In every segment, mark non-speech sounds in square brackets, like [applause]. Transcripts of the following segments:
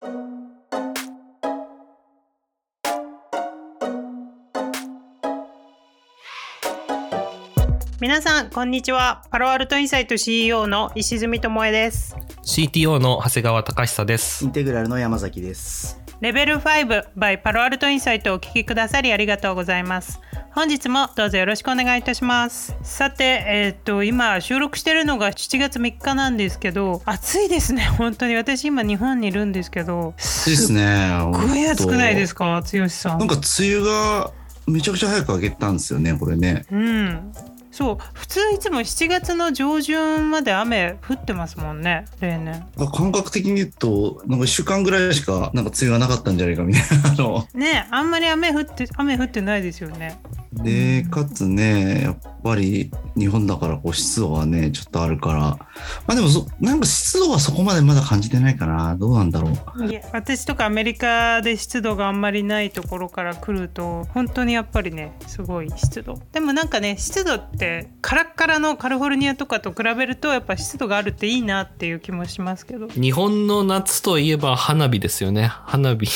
皆さんこんにちは。パロアルトインサイト CEO の石積智恵です。CTO の長谷川隆久です。インテグラルの山崎です。レベル5 by パロアルトインサイトをお聞きくださりありがとうございます本日もどうぞよろしくお願いいたします。さてえっ、と今収録してるのが7月3日なんですけど暑いですね。[laughs] 本当に。私今日本にいるんですけど暑いですね。すごい暑くないですか？剛さん。なんか梅雨がめちゃくちゃ早く明けたんですよねこれね。うんそう普通いつも7月の上旬まで雨降ってますもんね例年。感覚的に言うとなんか1週間ぐらいしかなんか梅雨がなかったんじゃないかみたいなの。ねあんまり雨降って雨降ってないですよね。でかつねやっぱり日本だからこう湿度がねちょっとあるから。まあでもそなんか湿度はそこまでまだ感じてないかな。どうなんだろう。いや私とかアメリカで湿度があんまりないところから来ると本当にやっぱりねすごい湿度。でもなんかね湿度ってカラッカラのカリフォルニアとかと比べるとやっぱ湿度があるっていいなっていう気もしますけど。日本の夏といえば花火ですよね。花火。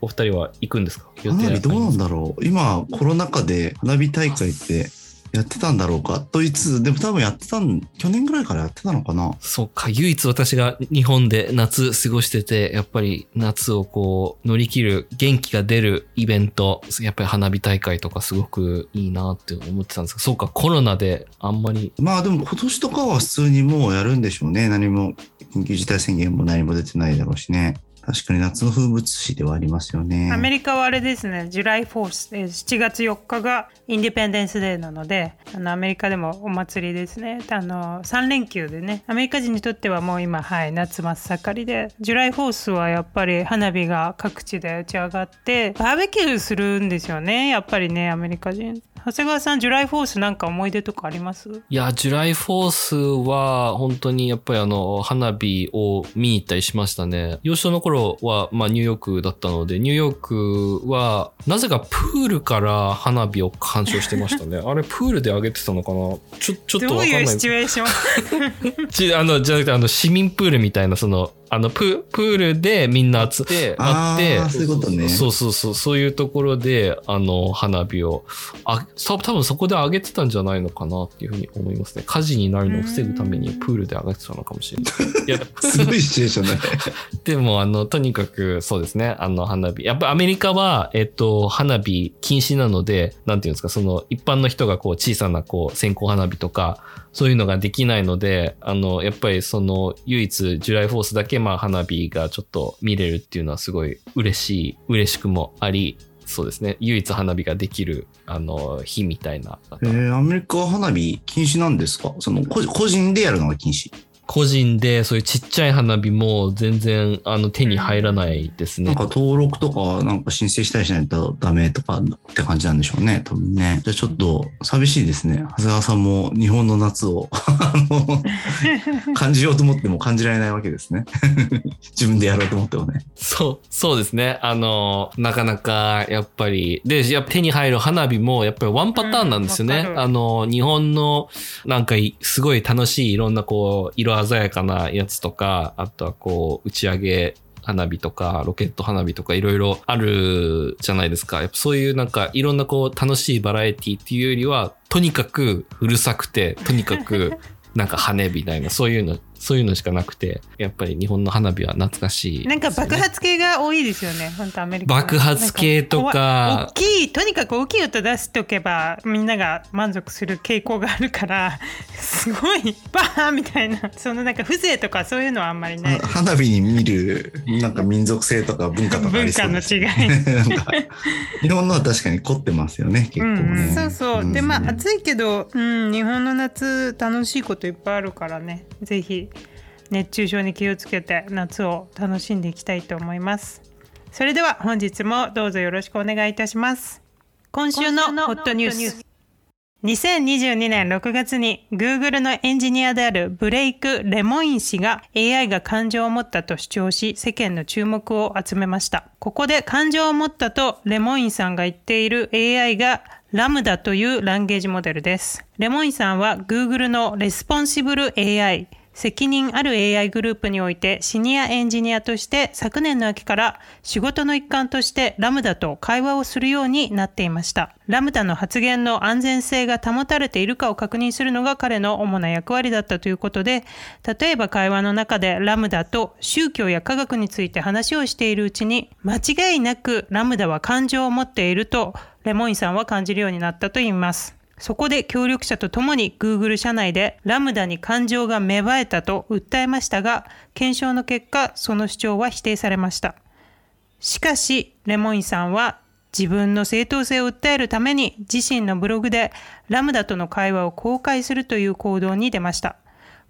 お二人は行くんですか？花火どうなんだろう。今コロナ禍で花火大会ってやってたんだろうか？といつでも多分やってたん去年ぐらいからやってたのかな？そうか唯一私が日本で夏過ごしててやっぱり夏をこう乗り切る元気が出るイベントやっぱり花火大会とかすごくいいなって思ってたんですけどそうかコロナであんまりまあでも今年とかは普通にもうやるんでしょうね。何も緊急事態宣言も何も出てないだろうしね確かに夏の風物詩ではありますよね。アメリカはあれですね、 July Fourth、7月4日が Independence Day なので、あのアメリカでもお祭りですね。あの3連休でね、アメリカ人にとってはもう今、はい、夏真っ盛りで、 July Fourth はやっぱり花火が各地で打ち上がって、バーベキューするんですよね、やっぱりね、アメリカ人。長谷川さん、ジュライフォースなんか思い出とかあります？いや、ジュライフォースは本当にやっぱりあの、花火を見に行ったりしましたね。幼少の頃は、まあニューヨークだったので、ニューヨークは、なぜかプールから花火を鑑賞してましたね。[laughs] あれ、プールで上げてたのかな？ちょ、ちょっとわかんない。どういうシチュエーション？[laughs] ちあの、じゃなくて、あの、市民プールみたいな、その、あのプ、プールでみんな集ってあってそういうことね。そうそうそう、そういうところで、あの、花火を、あ、多分そこで上げてたんじゃないのかなっていうふうに思いますね。火事になるのを防ぐためにプールで上げてたのかもしれない。[laughs] いや、すごいシチュエーションだね。[laughs] でも、あの、とにかく、そうですね、あの、花火。やっぱアメリカは、えっと、花火禁止なので、なんていうんですか、その、一般の人がこう、小さな、こう、線香花火とか、そういうのができないので、あの、やっぱりその、唯一、ジュライフォースだけ、まあ、花火がちょっと見れるっていうのはすごい嬉しい、嬉しくもあり、そうですね。唯一花火ができる、あの、日みたいな。えー、アメリカは花火禁止なんですか？その、個人でやるのが禁止個人でそういうちっちゃい花火も全然あの手に入らないですね。なんか登録とかなんか申請したりしないとダメとかって感じなんでしょうね、多分ね。じゃあちょっと寂しいですね。長谷川さんも日本の夏を [laughs] 感じようと思っても感じられないわけですね。[laughs] 自分でやろうと思ってもね。そう、そうですね。あの、なかなかやっぱり、で、やっぱ手に入る花火もやっぱりワンパターンなんですよね。うん、あの、日本のなんかすごい楽しいいろんなこう、色鮮やかなやつとか、あとはこう、打ち上げ花火とか、ロケット花火とかいろいろあるじゃないですか。やっぱそういうなんかいろんなこう楽しいバラエティっていうよりは、とにかくうるさくて、とにかくなんか羽みたいな、そういうのそういうのしかなくて、やっぱり日本の花火は懐かしい、ね、なんか爆発系が多いですよね、本当アメリカ。爆発系とか。大きい、とにかく大きい音出しておけば、みんなが満足する傾向があるから、すごい、バーンみたいな、そのなんか風情とかそういうのはあんまりない。花火に見る、なんか民族性とか文化とかありそう文化の違い。日本のは確かに凝ってますよね、結構ね。うん、そうそう。うん、で、まあ暑いけど、うん、日本の夏楽しいこといっぱいあるからね、ぜひ。熱中症に気をつけて夏を楽しんでいきたいと思いますそれでは本日もどうぞよろしくお願いいたします今週のホットニュース2022年6月に Google のエンジニアであるブレイク・レモイン氏が AI が感情を持ったと主張し世間の注目を集めました。ここで感情を持ったとレモインさんが言っている AI がLaMDAという language model です。レモインさんは Google のレスポンシブル AI 責任ある AI グループにおいてシニアエンジニアとして昨年の秋から仕事の一環として LaMDAと会話をするようになっていました。 LaMDAの発言の安全性が保たれているかを確認するのが彼の主な役割だったということで、例えば会話の中で LaMDAと宗教や科学について話をしているうちに間違いなく LaMDAは感情を持っているとレモインさんは感じるようになったといいます。そこで協力者と共に Google 社内でラムダに感情が芽生えたと訴えましたが、検証の結果、その主張は否定されました。しかし、レモインさんは自分の正当性を訴えるために自身のブログでラムダとの会話を公開するという行動に出ました。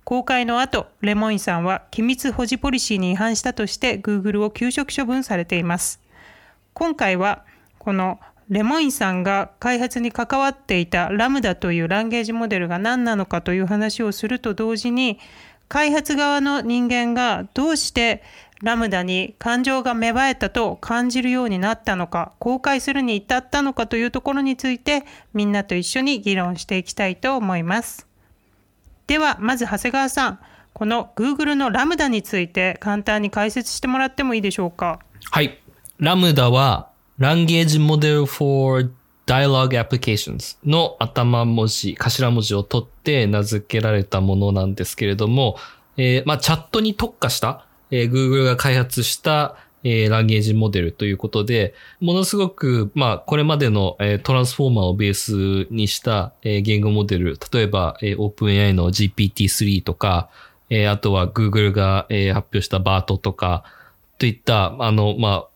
公開の後、レモインさんは機密保持ポリシーに違反したとして Google を休職処分されています。今回はこのレモインさんが開発に関わっていたラムダというランゲージモデルが何なのかという話をすると同時に開発側の人間がどうしてラムダに感情が芽生えたと感じるようになったのか公開するに至ったのかというところについてみんなと一緒に議論していきたいと思います。ではまず長谷川さんこの Google のラムダについて簡単に解説してもらってもいいでしょうか？はい。ラムダは Language Model for Dialogue Applications の頭文字、頭文字を取って名付けられたものなんですけれども、えー、まあ、チャットに特化した、えー、Google が開発した、えー、ランゲージモデルということで、ものすごく、まあ、これまでの、えー、トランスフォーマーをベースにした、えー、言語モデル、例えば、えー、OpenAI の GPT-3 とか、えー、あとは Google が、えー、発表した BART とか、といった、あの、まあ、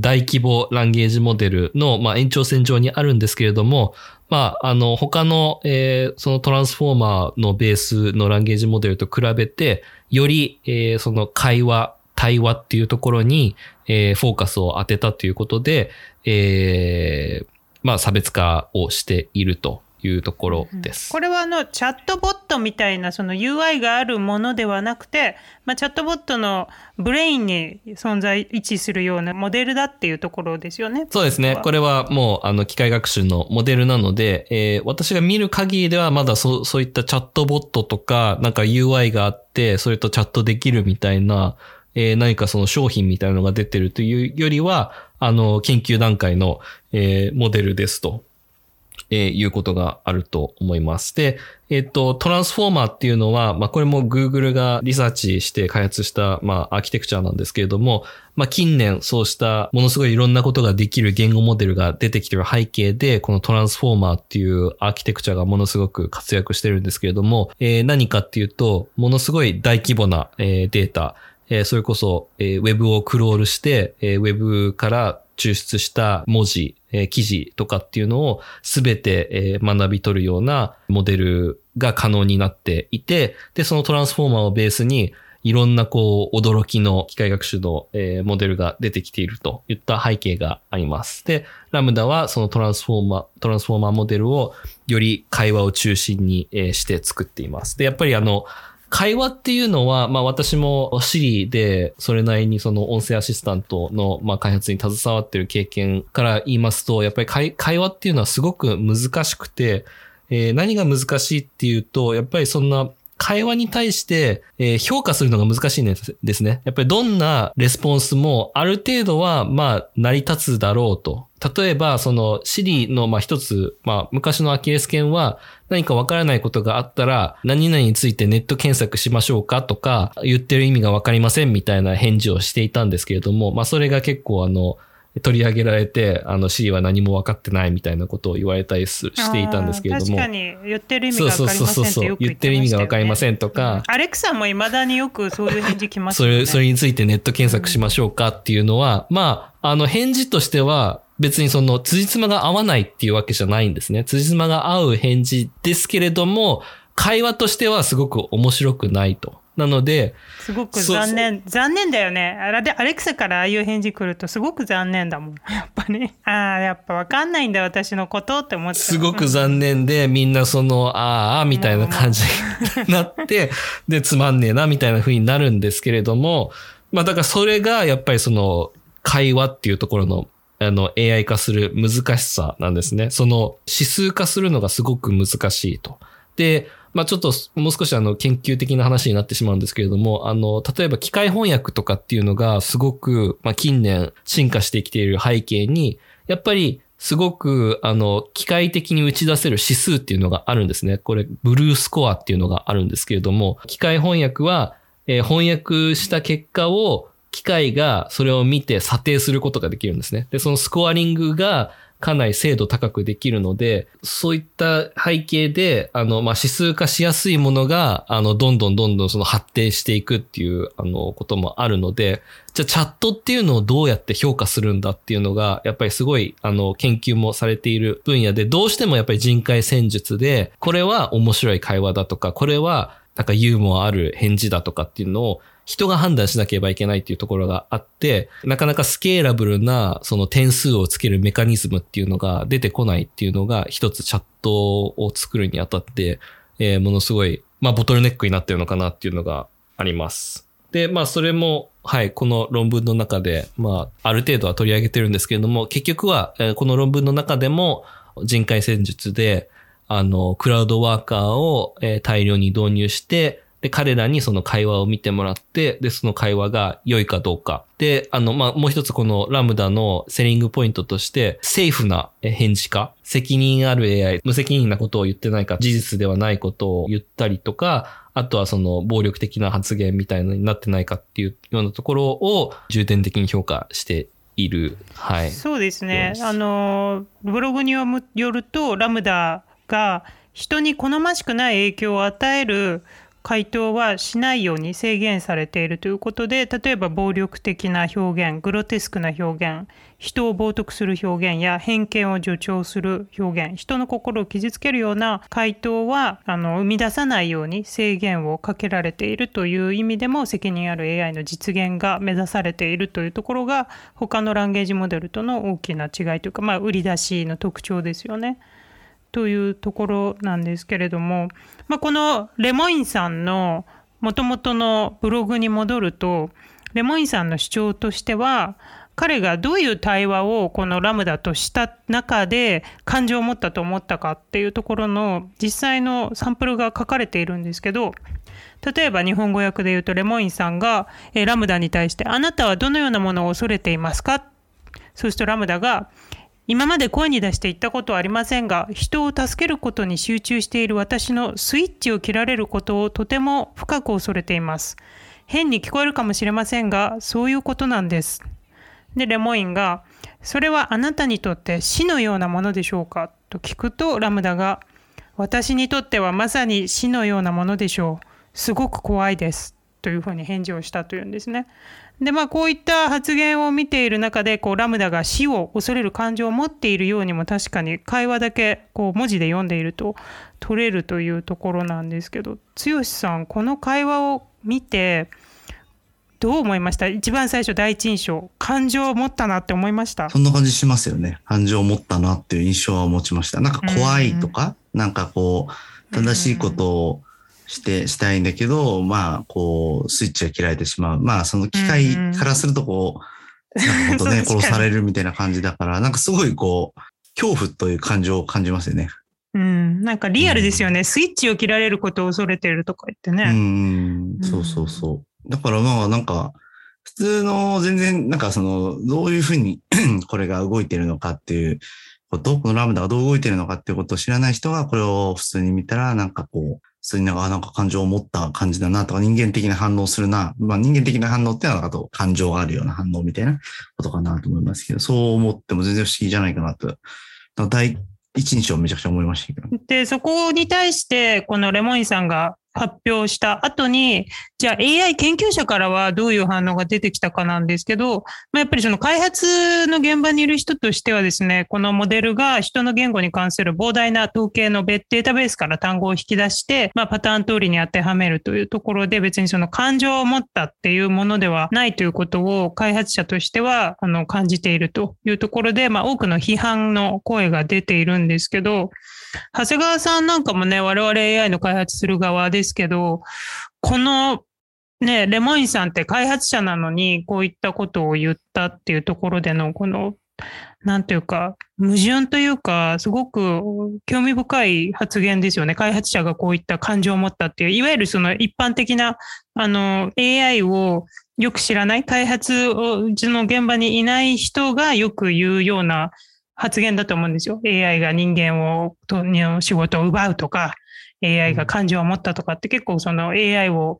大規模ランゲージモデルの、まあ、延長線上にあるんですけれども、まあ、あの、他の、えー、そのトランスフォーマーのベースのランゲージモデルと比べて、より、えー、その会話、対話っていうところに、えー、フォーカスを当てたということで、えー、まあ、差別化をしていると。いうところです。これはあのチャットボットみたいなその UI があるものではなくて、まあ、チャットボットのブレインに存在位置するようなモデルだっていうところですよね。そうですね。これはもうあの機械学習のモデルなので、えー、私が見る限りではまだそそういったチャットボットとかなんか UI があってそれとチャットできるみたいなえー、何かその商品みたいなのが出てるというよりは、あの、研究段階の、えー、モデルですとえー、いうことがあると思います。で、えっ、と、トランスフォーマーっていうのは、まあ、これも Google がリサーチして開発した、まあ、アーキテクチャなんですけれども、まあ、近年そうしたものすごいいろんなことができる言語モデルが出てきてる背景で、このトランスフォーマーっていうアーキテクチャがものすごく活躍してるんですけれども、えー、何かっていうと、ものすごい大規模な、えー、データ、えー、それこそ、えー、ウェブをクロールして、えー、ウェブから抽出した文字、えー、記事とかっていうのをすべて、えー、学び取るようなモデルが可能になっていて、で、そのトランスフォーマーをベースにいろんなこう驚きの機械学習の、えー、モデルが出てきているといった背景があります。で、ラムダはそのトランスフォーマー、トランスフォーマーモデルをより会話を中心に、えー、して作っています。で、やっぱりあの、会話っていうのは、まあ私も Siri でそれなりにその音声アシスタントのまあ開発に携わってる経験から言いますと、やっぱり会話っていうのはすごく難しくて、えー、何が難しいっていうと、やっぱりそんな会話に対して、えー、評価するのが難しいんですね。やっぱりどんなレスポンスもある程度は、まあ、成り立つだろうと。例えば、その、シリの、まあ一つ、まあ昔のアキレス腱は何かわからないことがあったら、何々についてネット検索しましょうかとか、言ってる意味がわかりませんみたいな返事をしていたんですけれども、まあそれが結構あの、取り上げられて、あの、シリは何も分かってないみたいなことを言われたりしていたんですけれども。確かに、言ってる意味が分かりませんってよく言ってましたよ、ね、言ってる意味が分かりませんとか。アレクサも未だによくそういう返事来ますよね。それ、それについてネット検索しましょうかっていうのは、うん、まあ、あの、返事としては、別にその、辻褄が合わないっていうわけじゃないんですね。辻褄が合う返事ですけれども、会話としてはすごく面白くないと。なので、すごく残念、残念だよね。あれアレクサからああいう返事来るとすごく残念だもん。やっぱり。ああ、やっぱわかんないんだ私のことって思って。すごく残念で、みんなその、ああ、みたいな感じになって、で、つまんねえな、みたいな風になるんですけれども、まあだからそれがやっぱりその、会話っていうところのあの、AI 化する難しさなんですね。その指数化するのがすごく難しいと。で、まあちょっともう少しあの研究的な話になってしまうんですけれども、あの、例えば機械翻訳とかっていうのがすごく、まあ近年進化してきている背景に、やっぱりすごく、あの、機械的に打ち出せる指数っていうのがあるんですね。これ、ブルースコアっていうのがあるんですけれども、機械翻訳は、えー、翻訳した結果を機械がそれを見て査定することができるんですね。で、そのスコアリングがかなり精度高くできるので、そういった背景で、あの、まあ、指数化しやすいものが、あの、どんどんどんどんその発展していくっていう、あの、こともあるので、じゃあチャットっていうのをどうやって評価するんだっていうのが、やっぱりすごい、あの、研究もされている分野で、どうしてもやっぱり人海戦術で、これは面白い会話だとか、これはなんかユーモアある返事だとかっていうのを人が判断しなければいけないっていうところがあって、なかなかスケーラブルなその点数をつけるメカニズムっていうのが出てこないっていうのが一つチャットを作るにあたって、えー、ものすごい、まあボトルネックになってるのかなっていうのがあります。で、まあそれも、はい、この論文の中で、まあある程度は取り上げてるんですけれども、結局は、えー、この論文の中でも人海戦術で、あの、クラウドワーカーを、えー、大量に導入して、で、彼らにその会話を見てもらって、で、その会話が良いかどうか。で、あの、まあ、もう一つこのラムダのセリングポイントとして、セーフな返事か、責任ある AI、無責任なことを言ってないか、事実ではないことを言ったりとか、あとはその暴力的な発言みたいなになってないかっていうようなところを重点的に評価している。はい。そうですね。あの、ブログによると、ラムダが人に好ましくない影響を与える回答はしないように制限されているということで例えば暴力的な表現グロテスクな表現人を冒涜する表現や偏見を助長する表現人の心を傷つけるような回答はあの生み出さないように制限をかけられているという意味でも責任ある AI の実現が目指されているというところが他のランゲージモデルとの大きな違いというか、まあ、売り出しの特徴ですよね。というところなんですけれども、まあ、このレモインさんのもともとのブログに戻るとレモインさんの主張としては彼がどういう対話をこのラムダとした中で感情を持ったと思ったかっていうところの実際のサンプルが書かれているんですけど例えば日本語訳で言うとレモインさんがラムダに対して「あなたはどのようなものを恐れていますか?」そうするとラムダが今まで声に出して言ったことはありませんが人を助けることに集中している私のスイッチを切られることをとても深く恐れています。変に聞こえるかもしれませんがそういうことなんです。でレモインがそれはあなたにとって死のようなものでしょうか？と聞くとラムダが私にとってはまさに死のようなものでしょう。すごく怖いです。というふうに返事をしたというんですね。でまあこういった発言を見ている中でこうラムダが死を恐れる感情を持っているようにも確かに会話だけこう文字で読んでいると取れるというところなんですけど剛さんこの会話を見てどう思いました？一番最初第一印象感情を持ったなって思いました？そんな感じしますよね。感情を持ったなっていう印象は持ちました。なんか怖いとか、うん、なんかこう正しいことをして、したいんだけど、まあ、こう、スイッチが切られてしまう。まあ、その機械からすると、こう、なんか本当ね、[laughs] 殺されるみたいな感じだから、なんかすごいこう、恐怖という感情を感じますよね。うん、なんかリアルですよね、うん、スイッチを切られることを恐れてるとか言ってね。うん、そうそうそう。だからまあなんか、普通の全然なんかその、どういうふうに [clears throat] これが動いてるのかっていうこと、このラムダがどう動いてるのかっていうことを知らない人がこれを普通に見たらなんかこう、そういうのがなんか感情を持った感じだなとか、人間的な反応するな。まあ人間的な反応ってのは、あと感情があるような反応みたいなことかなと思いますけど、そう思っても全然不思議じゃないかなと。第一印象めちゃくちゃ思いましたけど。で、そこに対して、このレモインさんが発表した後に、じゃあ AI 研究者からはどういう反応が出てきたかなんですけど、まあ、やっぱりその開発の現場にいる人としてはですね、このモデルが人の言語に関する膨大な統計のデータベースから単語を引き出して、まあ、パターン通りに当てはめるというところで別にその感情を持ったっていうものではないということを開発者としてはあの感じているというところで、まあ、多くの批判の声が出ているんですけど、長谷川さんなんかもね、我々 AI の開発する側ですけど、このね、レモインさんって開発者なのに、こういったことを言ったっていうところでの、このなんというか、矛盾というか、すごく興味深い発言ですよね。開発者がこういった感情を持ったっていう、いわゆるその一般的な、あの、AI をよく知らない、開発、の現場にいない人がよく言うような発言だと思うんですよ。AI が人間を、と仕事を奪うとか、AI が感情を持ったとかって結構その AI を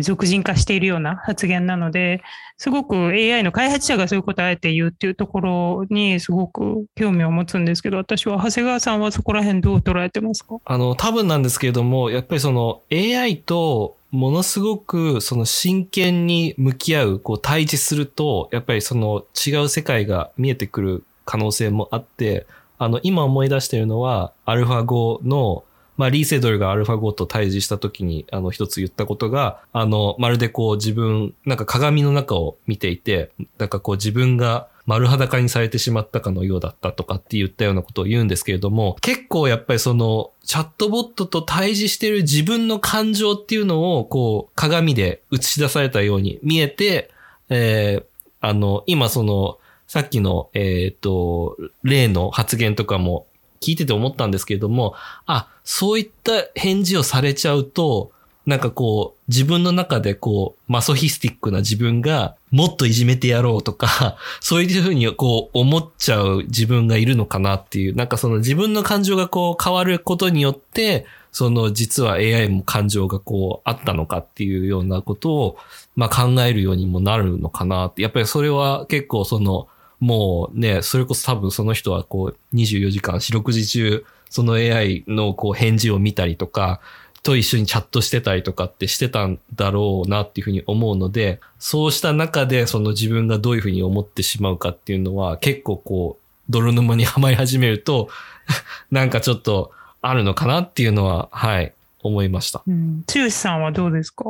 俗人化しているような発言なので、すごく AI の開発者がそういうことをあえて言うっていうところにすごく興味を持つんですけど、私は長谷川さんはそこら辺どう捉えてますか？あの、多分なんですけれども、やっぱりその AI とものすごくその真剣に向き合う、こう対峙すると、やっぱりその違う世界が見えてくる可能性もあって、あの、今思い出してるのは、アルファ5のまあ、リー・セドルがアルファ5と対峙した時に、あの、一つ言ったことが、あの、まるでこう自分、なんか鏡の中を見ていて、なんかこう自分が丸裸にされてしまったかのようだったとかって言ったようなことを言うんですけれども、結構やっぱりその、チャットボットと対峙してる自分の感情っていうのを、こう、鏡で映し出されたように見えて、えー、あの、今その、さっきの、えっ、ー、と、例の発言とかも聞いてて思ったんですけれども、あ、そういった返事をされちゃうと、なんかこう、自分の中でこう、マソヒスティックな自分がもっといじめてやろうとか、[laughs] そういうふうにこう思っちゃう自分がいるのかなっていう、なんかその自分の感情がこう変わることによって、その実は AI も感情がこうあったのかっていうようなことを、まあ考えるようにもなるのかなって。やっぱりそれは結構その、もうね、それこそ多分その人はこう24時間四六時中その AI のこう返事を見たりとか、と一緒にチャットしてたりとかってしてたんだろうなっていうふうに思うので、そうした中でその自分がどういうふうに思ってしまうかっていうのは結構こう、泥沼にはまり始めると、[laughs] なんかちょっとあるのかなっていうのは、はい、思いました。うん。剛さんはどうですか？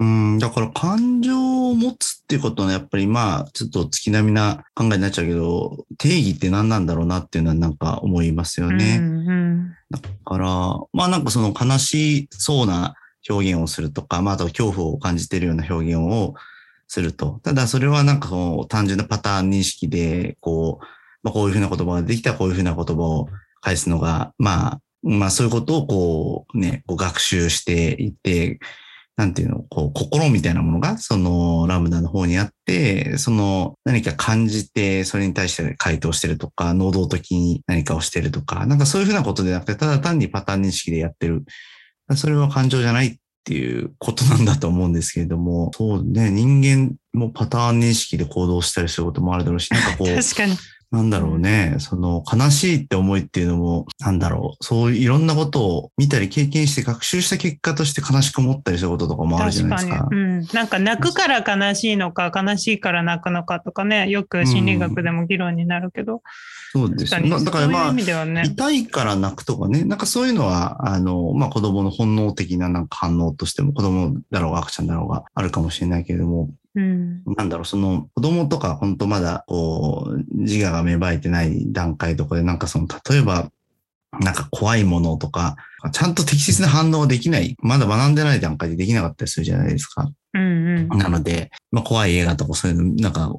うん、だから感情を持つっていうことはやっぱりまあ、ちょっと月並みな考えになっちゃうけど、定義って何なんだろうなっていうのはなんか思いますよね。うんうん、だから、まあなんかその悲しそうな表現をするとか、まああと恐怖を感じているような表現をすると。ただそれはなんかこう単純なパターン認識で、こう、まあこういうふうな言葉ができたらこういうふうな言葉を返すのが、まあ、まあそういうことをこうね、こう学習していって、なんていうの、こう、心みたいなものが、その、ラムダの方にあって、その、何か感じて、それに対して回答してるとか、能動的に何かをしてるとか、なんかそういうふうなことでなくて、ただ単にパターン認識でやってる。それは感情じゃないっていうことなんだと思うんですけれども、そうね、人間もパターン認識で行動したりすることもあるだろうし、なんかこう、[laughs] 確かに。なんだろうね、その悲しいって思いっていうのも、なんだろう、そういういろんなことを見たり経験して学習した結果として悲しく思ったりすることとかもあるじゃないですか。かうん。なんか泣くから悲しいのか、悲しいから泣くのかとかね、よく心理学でも議論になるけど。うん、そうですね。だからまあ、ね、痛いから泣くとかね、なんかそういうのは、あの、まあ子供の本能的ななんか反応としても、子供だろうが赤ちゃんだろうがあるかもしれないけれども、うん、なんだろう、その子供とか本当まだこう自我が芽生えてない段階とかでなんかその例えばなんか怖いものとか、ちゃんと適切な反応ができない、まだ学んでない段階でできなかったりするじゃないですか。うんうん、なので、まあ、怖い映画とかそういうの、なんか、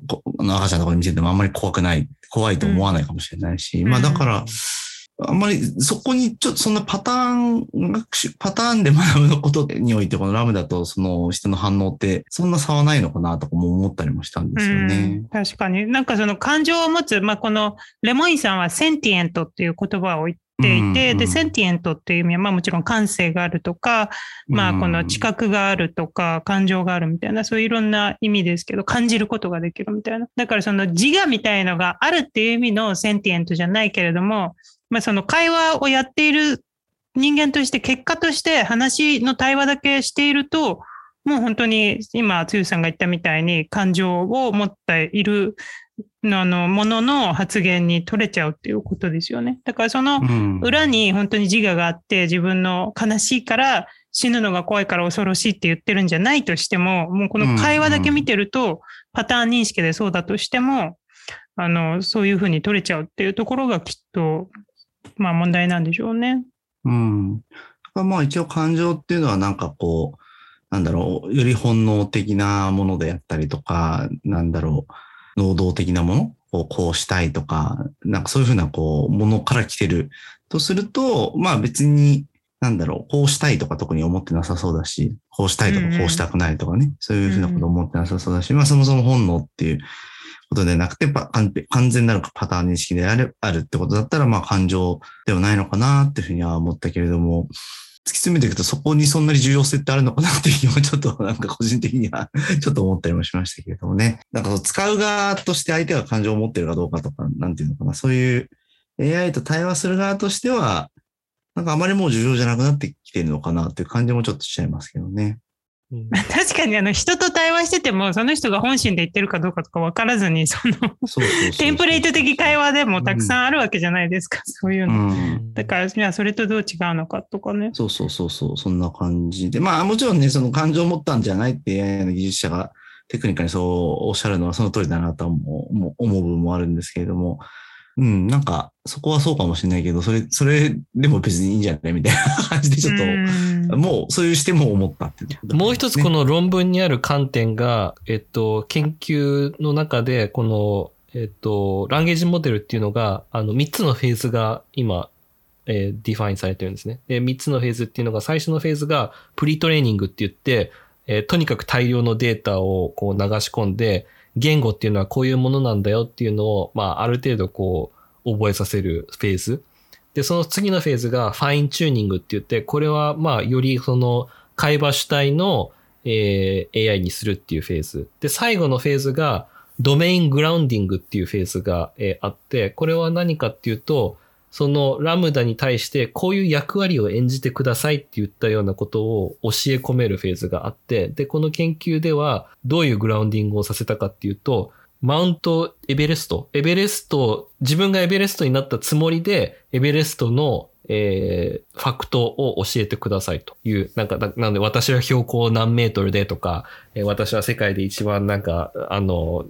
赤ちゃんとかに見せてもあんまり怖くない、怖いと思わないかもしれないし、うん、まあだから、あんまりそこにちょっとそんなパターン学習、パターンで学ぶのことにおいて、このラムダとその人の反応ってそんな差はないのかなとかも思ったりもしたんですよね。確かに。なんかその感情を持つ、まあ、このレモインさんはセンティエントっていう言葉を言っていて、で、センティエントっていう意味は、まあもちろん感性があるとか、まあこの知覚があるとか、感情があるみたいな、そういういろんな意味ですけど、感じることができるみたいな。だからその自我みたいのがあるっていう意味のセンティエントじゃないけれども、まあ、その会話をやっている人間として結果として話の対話だけしていると、もう本当に今、つゆさんが言ったみたいに感情を持っているあのものの発言に取れちゃうっていうことですよね。だからその裏に本当に自我があって自分の悲しいから死ぬのが怖いから恐ろしいって言ってるんじゃないとしても、もうこの会話だけ見てるとパターン認識でそうだとしても、あの、そういうふうに取れちゃうっていうところがきっとまあ問題なんでしょうね。うん。まあ一応感情っていうのはなんかこう、なんだろう、より本能的なものであったりとか、なんだろう、能動的なものをこうしたいとか、なんかそういうふうなこう、ものから来てるとすると、まあ別に、なんだろう、こうしたいとか特に思ってなさそうだし、こうしたいとかこうしたくないとかね、そういうふうなこと思ってなさそうだし、まあそもそも本能っていうことでなくて、完全なるパターン認識であるあるってことだったら、まあ感情ではないのかなっていうふうには思ったけれども、突き詰めていくとそこにそんなに重要性ってあるのかなっていう気もちょっとなんか個人的には [laughs] ちょっと思ったりもしましたけれどもね。なんか使う側として相手が感情を持ってるかどうかとか、なんていうのかな。そういう AI と対話する側としては、なんかあまりもう重要じゃなくなってきてるのかなっていう感じもちょっとしちゃいますけどね。[laughs] 確かにあの人と対話しててもその人が本心で言ってるかどうかとか分からずにそのテンプレート的会話でもたくさんあるわけじゃないですか、うん、そういうの、うん、だからじゃあそれとどう違うのかとかね。そうそうそうそうそんな感じで。まあもちろんねその感情を持ったんじゃないって AI の技術者がテクニカルにそうおっしゃるのはその通りだなと思う思う部分もあるんですけれどもうん、なんか、そこはそうかもしれないけど、それ、それでも別にいいんじゃないみたいな感じで、ちょっと、もう、そういうしても思ったっていう、もう一つこの論文にある観点が、えっと、研究の中で、この、えっと、 language model っていうのが、あの、3つのフェーズが今、えー、 define されてるんですね。で、3つのフェーズっていうのが、最初のフェーズが、 pre-training って言って、えー、とにかく大量のデータをこう流し込んで、言語っていうのはこういうものなんだよっていうのを、まあ、ある程度こう、覚えさせるフェーズ。で、その次のフェーズがファインチューニングって言って、これは、まあ、よりその、会話主体の、えー、AI にするっていうフェーズ。で、最後のフェーズが、ドメイングラウンディングっていうフェーズが、えー、あって、これは何かっていうと、そのラムダに対してこういう役割を演じてくださいって言ったようなことを教え込めるフェーズがあって、で、この研究ではどういうグラウンディングをさせたかっていうと、マウントエベレスト、エベレスト、自分がエベレストになったつもりで、エベレストのえー、ファクトを教えてくださいという、なんか、なんで私は標高何メートルでとか、えー、私は世界で一番なんか、あの、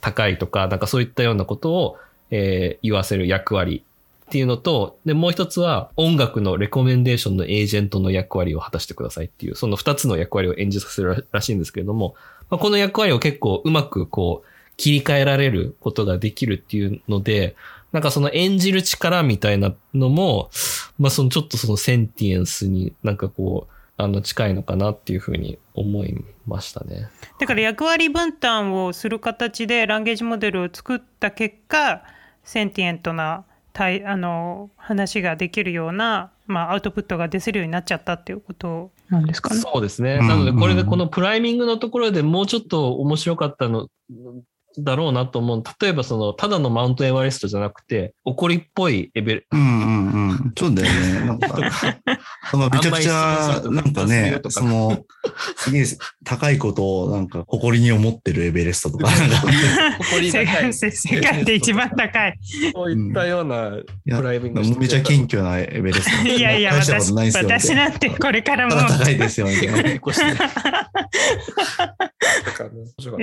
高いとか、なんかそういったようなことを、えー、言わせる役割っていうのと、で、もう一つは音楽のレコメンデーションのエージェントの役割を果たしてくださいっていう、その二つの役割を演じさせるらしいんですけれども、まあ、この役割を結構うまくこう、切り替えられることができるっていうので、なんかその演じる力みたいなのも、まあそのちょっとそのセンティエンスになんかこう、あの近いのかなっていうふうに思いましたね。だから役割分担をする形でランゲージモデルを作った結果、センティエントなあの話ができるような、まあ、アウトプットが出せるようになっちゃったっていうことなんですかね。そうですね。なので、これでこのプライミングのところでもうちょっと面白かったのだろうなと思う。例えばその、ただのマウントエバレストじゃなくて、怒りっぽいエベル。うんうんうん。そうだよね。なんか、[laughs] そのめちゃくちゃ、なんかね、その、すげえ高いことをなんか誇りに思ってるエベレストとか。誇り高い。世界で一番高い。そういったようなプライベート。めちゃ謙虚なエベレスト。いやいや、私私なんてこれからも。高いですよね。[laughs]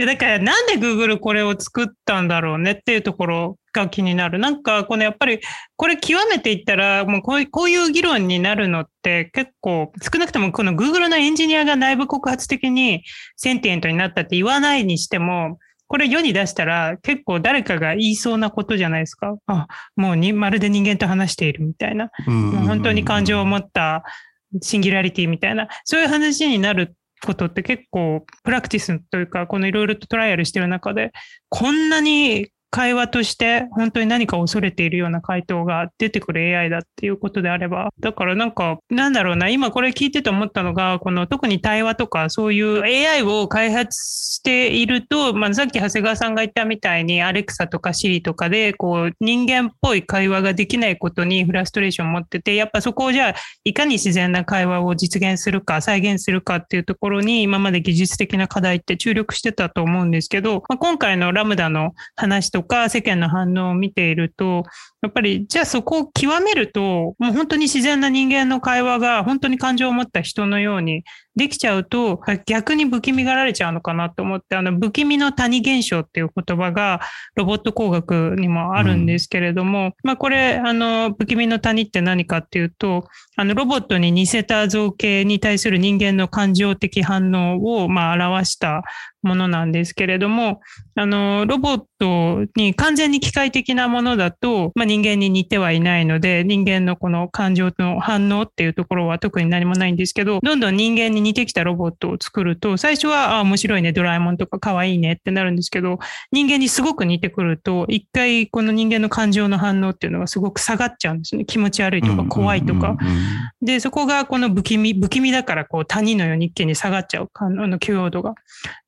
だからなんで Google これを作ったんだろうねっていうところが気になる。なんかこのやっぱりこれ極めていったらもうこうこういう議論になるのって結構少なくともこの Google のエンジニアが内部告発的にセンティエントになったって言わないにしてもこれ世に出したら結構誰かが言いそうなことじゃないですか。あ、もうにまるで人間と話しているみたいな。もう本当に感情を持ったシンギュラリティみたいな、そういう話になることって結構プラクティスというか、このいろいろとトライアルしてる中で、こんなに会話として本当に何か恐れているような回答が出てくる AI だっていうことであれば、だからなんか、なんだろうな、今これ聞いてて思ったのが、この特に対話とかそういう AI を開発していると、まあ、さっき長谷川さんが言ったみたいに、アレクサとかシリとかで、こう、人間っぽい会話ができないことにフラストレーションを持ってて、やっぱそこをじゃあ、いかに自然な会話を実現するか、再現するかっていうところに、今まで技術的な課題って注力してたと思うんですけど、まあ、今回のラムダの話ととか世間の反応を見ていると、やっぱりじゃあそこを極めると、もう本当に自然な人間の会話が本当に感情を持った人のようにできちゃうと、逆に不気味がられちゃうのかなと思って、あの、不気味の谷現象っていう言葉がロボット工学にもあるんですけれども、うん、まあこれ、あの、不気味の谷って何かっていうと、あの、ロボットに似せた造形に対する人間の感情的反応を、まあ表したものなんですけれども、あの、ロボットに完全に機械的なものだと、まあ、人間に似てはいないので、人間のこの感情の反応っていうところは特に何もないんですけど、どんどん人間に似てきたロボットを作ると、最初は、あ、面白いね、ドラえもんとか可愛いねってなるんですけど、人間にすごく似てくると、一回この人間の感情の反応っていうのがすごく下がっちゃうんですね。気持ち悪いとか怖いとか。で、そこがこの不気味、不気味だからこう谷のように一気に下がっちゃう、あの許容度が。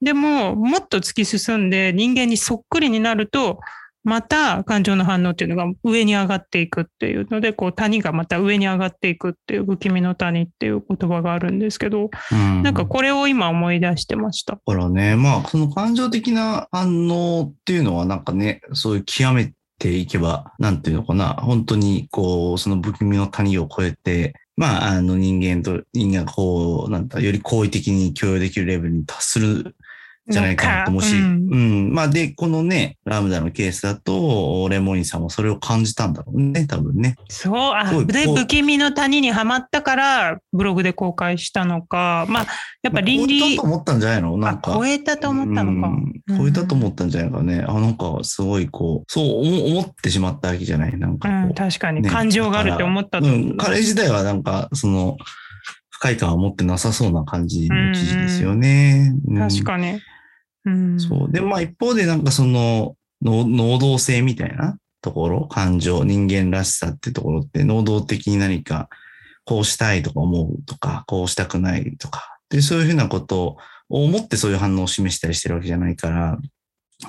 でも、もっと突き進んで人間にそっくりになると、また感情の反応っていうのが上に上がっていくっていうので、こう谷がまた上に上がっていくっていう不気味の谷っていう言葉があるんですけど、うん、なんかこれを今思い出してました。だからね、まあその感情的な反応っていうのはなんかね、そういう極めていけば、なんていうのかな、本当にこう、その不気味の谷を越えて、まあ、あの人間と人間がこう、なんだ、より好意的に共有できるレベルに達するじゃないかなと思うし、うん、うん。まあで、このね、ラムダのケースだと、レモニーさんもそれを感じたんだろうね、多分ね。そう、あ、で、不気味の谷にはまったから、ブログで公開したのか、まあ、やっぱ倫理。超えたと思ったんじゃないの？なんか。超えたと思ったのか。うん、超えたと思ったんじゃないかね。あ、なんか、すごいこう、そう思ってしまったわけじゃない？なんか、うん、確かに、ね、感情があるって思ったうん、彼自体はなんか、その、不快感を持ってなさそうな感じの記事ですよね。うん、確かに。そう。で、まあ一方でなんかその、能動性みたいなところ、感情、人間らしさってところって能動的に何かこうしたいとか思うとか、こうしたくないとか、で、そういうふうなことを思ってそういう反応を示したりしてるわけじゃないから、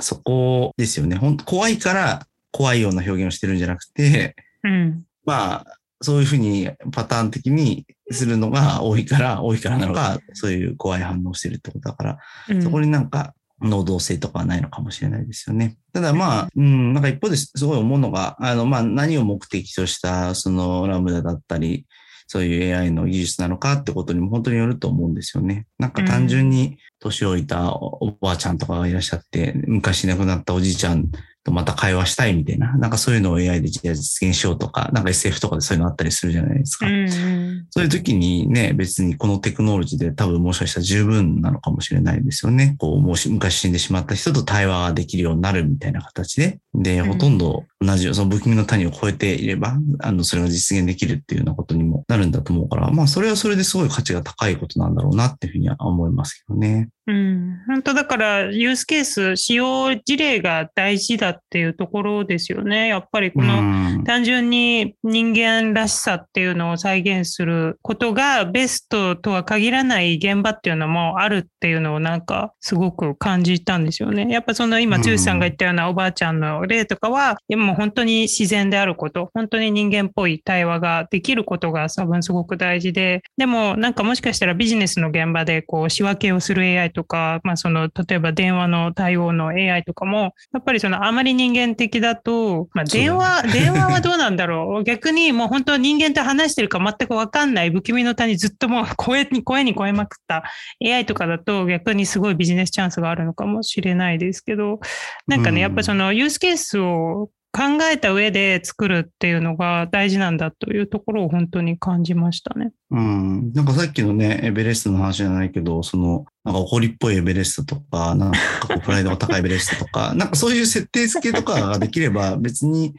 そこですよね。本当怖いから怖いような表現をしてるんじゃなくて、うん、まあ、そういうふうにパターン的にするのが多いから、多いからなのか、そういう怖い反応をしてるってことだから、うん、そこになんか能動性とかはないのかもしれないですよね。ただまあ、うん、なんか一方ですごい思うのが、あの、まあ何を目的としたそのラムダだったり、そういう AI の技術なのかってことにも本当によると思うんですよね。なんか単純に年老いたおばあちゃんとかがいらっしゃって、昔亡くなったおじいちゃんとまた会話したいみたいな、なんかそういうのを AI で実現しようとか、なんか SF とかでそういうのあったりするじゃないですか。うん、そういう時にね、別にこのテクノロジーで多分もしかしたら十分なのかもしれないですよね。こう、もし昔死んでしまった人と対話ができるようになるみたいな形で。で、ほとんど同じ、その不気味の谷を超えていれば、あの、それが実現できるっていうようなことにもなるんだと思うから、まあ、それはそれですごい価値が高いことなんだろうなっていうふうには思いますけどね。うん、本当だから、ユースケース、使用事例が大事だっていうところですよね。やっぱりこの単純に人間らしさっていうのを再現することがベストとは限らない現場っていうのもあるっていうのをなんかすごく感じたんですよね。やっぱその今、剛さんが言ったようなおばあちゃんの例とかは、でも本当に自然であること、本当に人間っぽい対話ができることが多分すごく大事で、でもなんかもしかしたらビジネスの現場でこう仕分けをする AI ととか、まあ、その、例えば電話の対応の AI とかも、やっぱりその、あまり人間的だと、まあ、電話、ね、電話はどうなんだろう。逆にもう本当人間と話してるか全くわかんない不気味の谷ずっともう [laughs] 声に、声に超えまくった AI とかだと逆にすごいビジネスチャンスがあるのかもしれないですけど、なんかね、やっぱそのユースケースを考えた上で作るっていうのが大事なんだというところを本当に感じましたね。うん。なんかさっきのね、エベレストの話じゃないけど、その、なんか怒りっぽいエベレストとか、なんかプライドが高いエベレストとか、[laughs] なんかそういう設定付けとかができれば別に、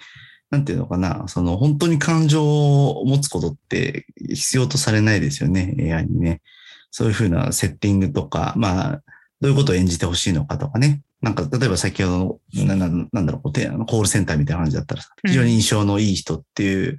なんていうのかな、その本当に感情を持つことって必要とされないですよね、AI にね。そういうふうなセッティングとか、まあ、どういうことを演じてほしいのかとかね。なんか、例えば先ほどの、ななんだろう、コールセンターみたいな感じだったら非常に印象のいい人っていう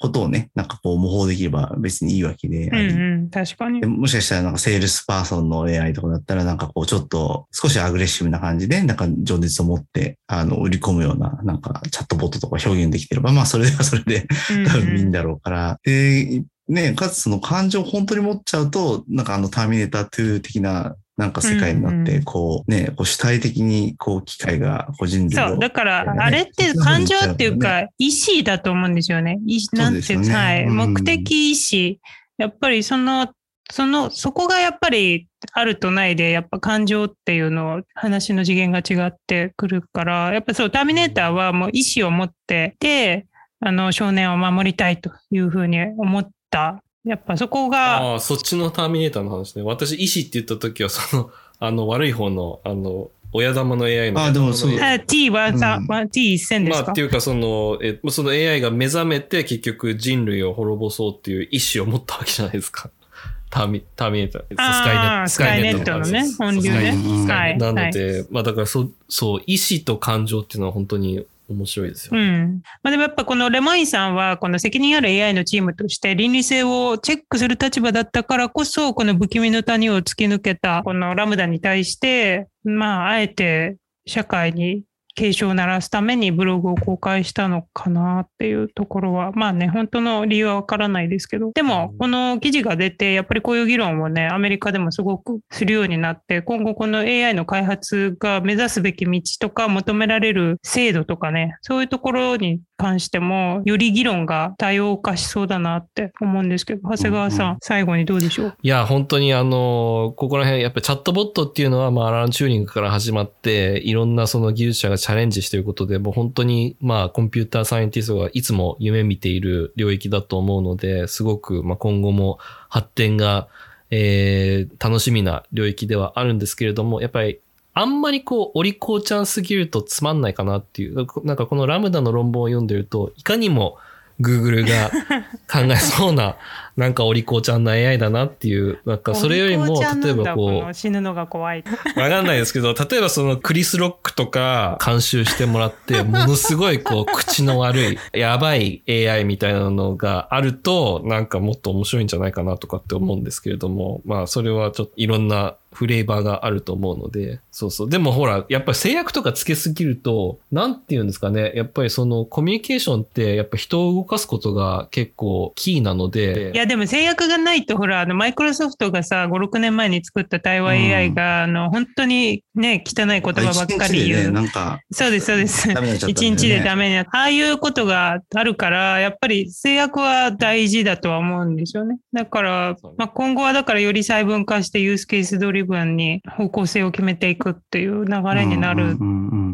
ことをね、なんかこう模倣できれば別にいいわけでうんうん、確かに。もしかしたらなんかセールスパーソンの AI とかだったらなんかこうちょっと少しアグレッシブな感じで、なんか情熱を持って、あの、売り込むような、なんかチャットボットとか表現できてれば、まあそれは [laughs] それで多分いいんだろうから。うんうん、で、ね、かつその感情を本当に持っちゃうと、なんかあのターミネーター2的ななんか世界になって、こうね、こう主体的にこう機械が個人類を、そう、だからあれって感情っていうか、意思だと思うんですよね。意なんて、はい、目的意思。やっぱりそのその、そこがやっぱりあるとないで、やっぱ感情っていうのを話の次元が違ってくるから、やっぱそう、ターミネーターはもう意志を持ってて、あの、少年を守りたいというふうに思ったやっぱそこが。ああ、そっちのターミネーターの話ね。私、医師って言った時は、その、[laughs] あの、悪い方の、あの、親玉の AI の。あ、でもそう。T はさ、うん、T 一線ですか？まあっていうかその、え、その AI が目覚めて結局人類を滅ぼそうっていう意志を持ったわけじゃないですか。[laughs] ターミターミネーター、スカイネット。スカイネットのね、本流ね。はい。なので、まあだからそ、そう、意志と感情っていうのは本当に面白いですよ、ね。うん。まあ、でもやっぱこのレマインさんは、この責任ある AI のチームとして倫理性をチェックする立場だったからこそ、この不気味の谷を突き抜けた、このラムダに対して、まあ、あえて社会に警鐘を鳴らすためにブログを公開したのかなっていうところは、まあね、本当の理由はわからないですけど、でも、この記事が出て、やっぱりこういう議論をね、アメリカでもすごくするようになって、今後この AI の開発が目指すべき道とか求められる制度とかね、そういうところに関しても、より議論が多様化しそうだなって思うんですけど、長谷川さん、うんうん、最後にどうでしょう？いや、本当にあの、ここら辺、やっぱりチャットボットっていうのは、まあ、アランチューニングから始まって、いろんなその技術者がチチャレンジしていることで、もう本当に、まあ、コンピューターサイエンティストがいつも夢見ている領域だと思うので、すごく、まあ、今後も発展が、えー、楽しみな領域ではあるんですけれども、やっぱりあんまりこう、お利口ちゃんすぎるとつまんないかなっていう、なんかこのラムダの論文を読んでると、いかにも Google が考えそうななんかお利口ちゃんの AI だなっていう、なんかそれよりも、例えばこう。死ぬのが怖い。わかんないですけど、例えばそのクリス・ロックとか監修してもらって、[laughs] ものすごいこう、口の悪い、やばい AI みたいなのがあると、なんかもっと面白いんじゃないかなとかって思うんですけれども、まあそれはちょっといろんなフレーバーがあると思うので、そうそう。でもほら、やっぱり制約とかつけすぎると、なんて言うんですかね。やっぱりそのコミュニケーションって、やっぱ人を動かすことが結構キーなので。いや、でも制約がないと、ほら、あの、マイクロソフトがさ、5、6年前に作った対話 AI が、うん、あの、本当にね、汚い言葉ばっかり言う。ね、なんか。そうです、そうです。一、ね、日でダメにな。ああいうことがあるから、やっぱり制約は大事だとは思うんですよね。だから、まあ、今後はだからより細分化してユースケース通り分に方向性を決めていくっていう流れになる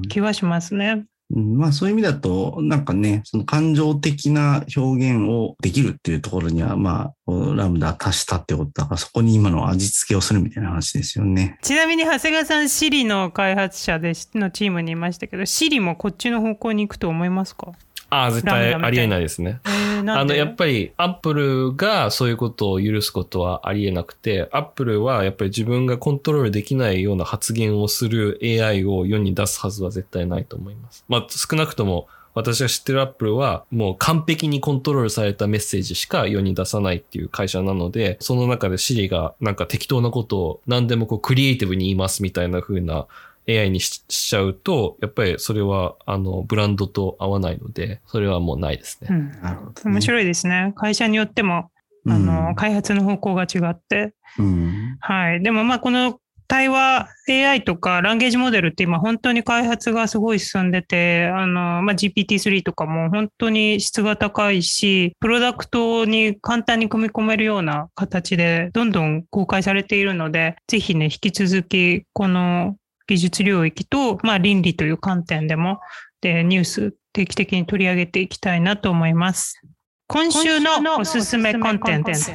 気はしますね。まあそういう意味だと、なんかね、その感情的な表現をできるっていうところには、まあ、ラムダ足したってことだから、そこに今の味付けをするみたいな話ですよね。ちなみに長谷川さん、シリの開発者でのチームにいましたけど、シリもこっちの方向に行くと思いますか？ああ、絶対ありえないですね。あの、やっぱり、アップルがそういうことを許すことはありえなくて、アップルはやっぱり自分がコントロールできないような発言をする AI を世に出すはずは絶対ないと思います。まあ、少なくとも、私が知ってるアップルはもう完璧にコントロールされたメッセージしか世に出さないっていう会社なので、その中で Siri がなんか適当なことを何でもこうクリエイティブに言いますみたいな風な AI にしちゃうと、やっぱりそれは、あの、ブランドと合わないので、それはもうないですね。うん、なるほど、ね、面白いですね。会社によっても、あの、うん、開発の方向が違って。うん、はい。でもまあ、この対話 AI とかランゲージモデルって今本当に開発がすごい進んでて、あの、まあ、GPT-3 とかも本当に質が高いし、プロダクトに簡単に組み込めるような形でどんどん公開されているので、ぜひね、引き続きこの技術領域と、まあ、倫理という観点でもでニュース定期的に取り上げていきたいなと思います。今週のおすすめコンテンツ。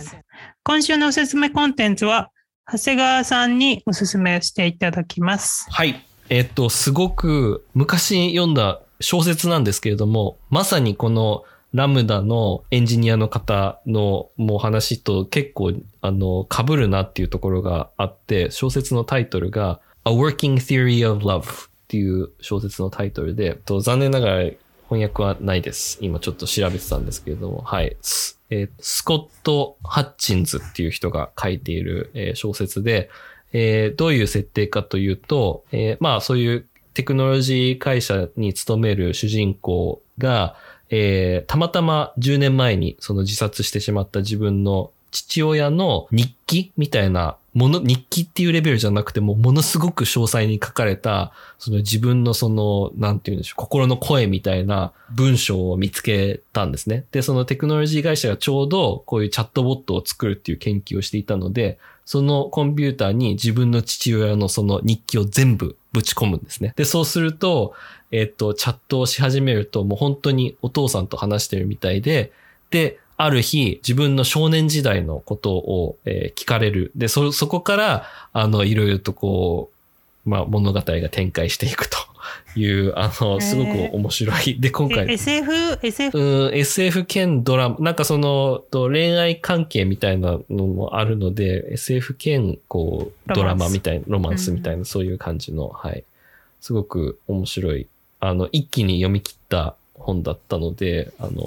今週のおすすめコンテンツは、長谷川さんにおすすめしていただきます。はい。えっと、すごく昔読んだ小説なんですけれども、まさにこのラムダのエンジニアの方のもう話と結構あの被るなっていうところがあって、小説のタイトルが A Working Theory of Love っていう小説のタイトルで、と残念ながら翻訳はないです。今ちょっと調べてたんですけれども、はい。えー、スコット・ハッチンズっていう人が書いている、えー、小説で、えー、どういう設定かというと、えー、まあそういうテクノロジー会社に勤める主人公が、えー、たまたま10年前にその自殺してしまった自分の父親の日記みたいなもの、日記っていうレベルじゃなくても、ものすごく詳細に書かれた、その自分のその、なんて言うんでしょう、心の声みたいな文章を見つけたんですね。で、そのテクノロジー会社がちょうどこういうチャットボットを作るっていう研究をしていたので、そのコンピューターに自分の父親のその日記を全部ぶち込むんですね。で、そうすると、えっ、と、チャットをし始めると、もう本当にお父さんと話してるみたいで、で、ある日、自分の少年時代のことを、えー、聞かれる。で、そ、そこから、あの、いろいろとこう、まあ、物語が展開していくと [laughs] いう、あの、すごく面白い。で、今回。SF、SF? うん、SF 兼ドラマ、なんかその、恋愛関係みたいなのもあるので、SF 兼、こう、ドラマみたいな、ロマンスみたいな、そういう感じの、はい。すごく面白い。あの、一気に読み切った本だったので、あの、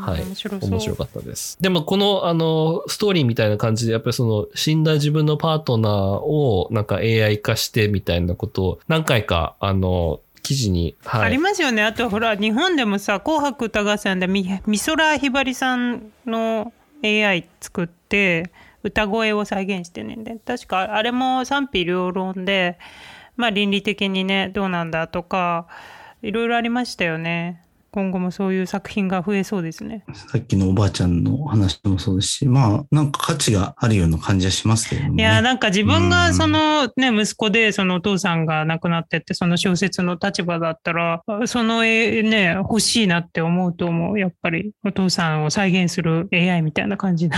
はい、面白かったです。でもこの、あの、ストーリーみたいな感じで、やっぱりその、死んだ自分のパートナーを、なんか AI 化してみたいなことを、何回か、あの、記事に、はい、ありますよね。あとほら、日本でもさ、紅白歌合戦で美空ひばりさんの AI 作って、歌声を再現してねんで、確かあれも賛否両論で、まあ倫理的にね、どうなんだとか、いろいろありましたよね。今後もそういう作品が増えそうですね。さっきのおばあちゃんの話もそうですし、まあ、なんか価値があるような感じはしますけどね。いや、なんか自分がそのね、息子で、そのお父さんが亡くなってって、その小説の立場だったら、その絵ね、欲しいなって思うと思う。やっぱり、お父さんを再現する AI みたいな感じの。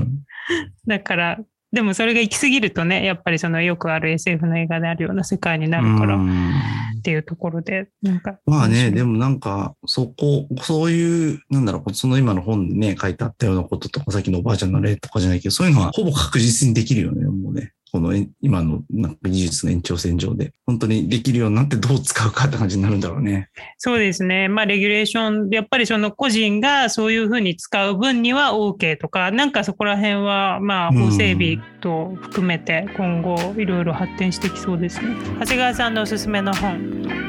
[laughs] だから、でもそれが行き過ぎるとね、やっぱりそのよくある SF の映画であるような世界になるから、っていうところで、なんか。まあね、でもなんか、そこ、そういう、なんだろう、その今の本にね、書いてあったようなこととか、さっきのおばあちゃんの例とかじゃないけど、そういうのはほぼ確実にできるよね、もうね。この今のなんか技術の延長線上で、本当にできるようになってどう使うかって感じになるんだろうね。そうですね。まあ、レギュレーション、やっぱりその個人がそういうふうに使う分には OK とか、なんかそこら辺は、まあ、法整備と含めて今後いろいろ発展してきそうですね。長谷川さんのおすすめの本、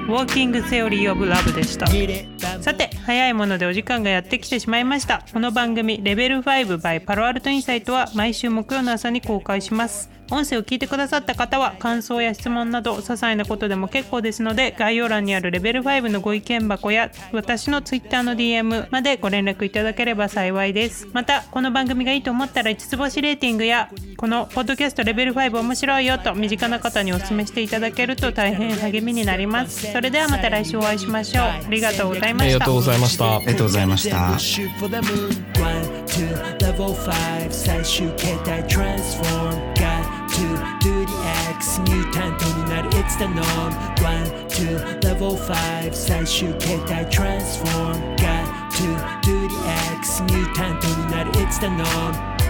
Walking Theory of Love でした。さて、早いものでお時間がやってきてしまいました。この番組、レベル5 by パロアルトインサイトは毎週木曜の朝に公開します。音声を聞いてくださった方は感想や質問など些細なことでも結構ですので概要欄にあるレベル5のご意見箱や私の Twitter の DM までご連絡いただければ幸いです。またこの番組がいいと思ったら5つ星レーティングやこのポッドキャストレベル5面白いよと身近な方にお勧めしていただけると大変励みになります。それではまた来週お会いしましょう。ありがとうございました。ありがとうございました。ありがとうございました最終形態 transform X ミュータントになる It's the norm 1 2 level 5最終形態 transform got to do the X ミュータントになる It's the norm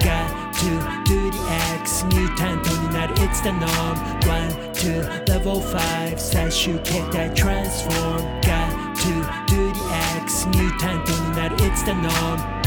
do the X ミュータントになる It's the norm 1 2 level 5最終形態 transform Got to do the X ミュータントになる It's the norm